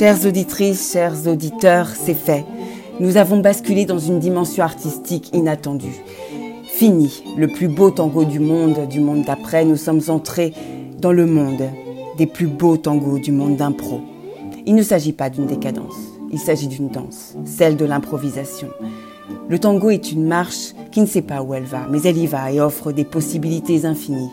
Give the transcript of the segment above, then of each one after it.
Chères auditrices, chers auditeurs, c'est fait. Nous avons basculé dans une dimension artistique inattendue. Fini le plus beau tango du monde, du monde d'après, nous sommes entrés dans le monde des plus beaux tangos du monde d'impro. Il ne s'agit pas d'une décadence, il s'agit d'une danse, celle de l'improvisation. Le tango est une marche qui ne sait pas où elle va, mais elle y va et offre des possibilités infinies.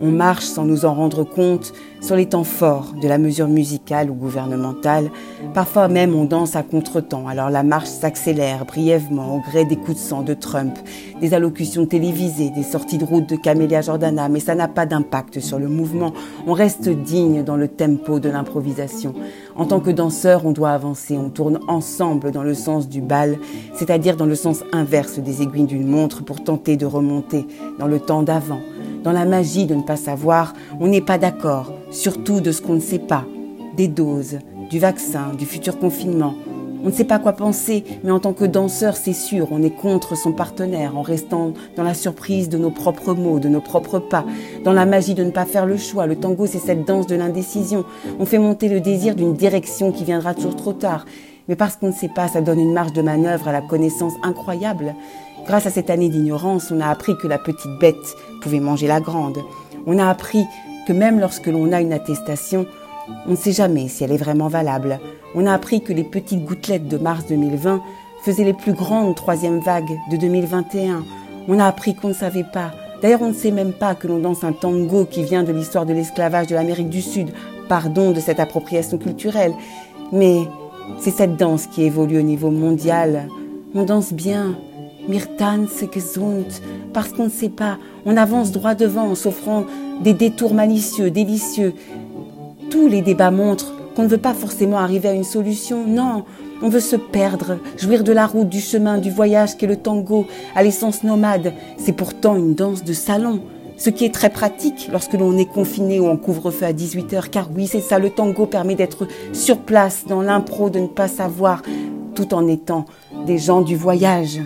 On marche sans nous en rendre compte sur les temps forts de la mesure musicale ou gouvernementale. Parfois même on danse à contre-temps, alors la marche s'accélère brièvement au gré des coups de sang de Trump, des allocutions télévisées, des sorties de route de Camélia Jordana, mais ça n'a pas d'impact sur le mouvement. On reste digne dans le tempo de l'improvisation. En tant que danseur, on doit avancer, on tourne ensemble dans le sens du bal, c'est-à-dire dans le sens inverse des aiguilles d'une montre pour tenter de remonter dans le temps d'avant dans la magie de ne pas savoir, on n'est pas d'accord, surtout de ce qu'on ne sait pas, des doses, du vaccin, du futur confinement. On ne sait pas quoi penser, mais en tant que danseur, c'est sûr, on est contre son partenaire en restant dans la surprise de nos propres mots, de nos propres pas, dans la magie de ne pas faire le choix. Le tango, c'est cette danse de l'indécision. On fait monter le désir d'une direction qui viendra toujours trop tard. Mais parce qu'on ne sait pas, ça donne une marge de manœuvre à la connaissance incroyable. Grâce à cette année d'ignorance, on a appris que la petite bête pouvait manger la grande. On a appris que même lorsque l'on a une attestation, on ne sait jamais si elle est vraiment valable. On a appris que les petites gouttelettes de mars 2020 faisaient les plus grandes troisième vagues de 2021. On a appris qu'on ne savait pas. D'ailleurs, on ne sait même pas que l'on danse un tango qui vient de l'histoire de l'esclavage de l'Amérique du Sud. Pardon de cette appropriation culturelle. Mais c'est cette danse qui évolue au niveau mondial. On danse bien, Mirtan, c'est gesund, parce qu'on ne sait pas. On avance droit devant en s'offrant des détours malicieux, délicieux. Tous les débats montrent qu'on ne veut pas forcément arriver à une solution. Non, on veut se perdre, jouir de la route, du chemin, du voyage qu'est le tango, à l'essence nomade. C'est pourtant une danse de salon. Ce qui est très pratique lorsque l'on est confiné ou en couvre-feu à 18h, car oui, c'est ça, le tango permet d'être sur place, dans l'impro, de ne pas savoir, tout en étant des gens du voyage.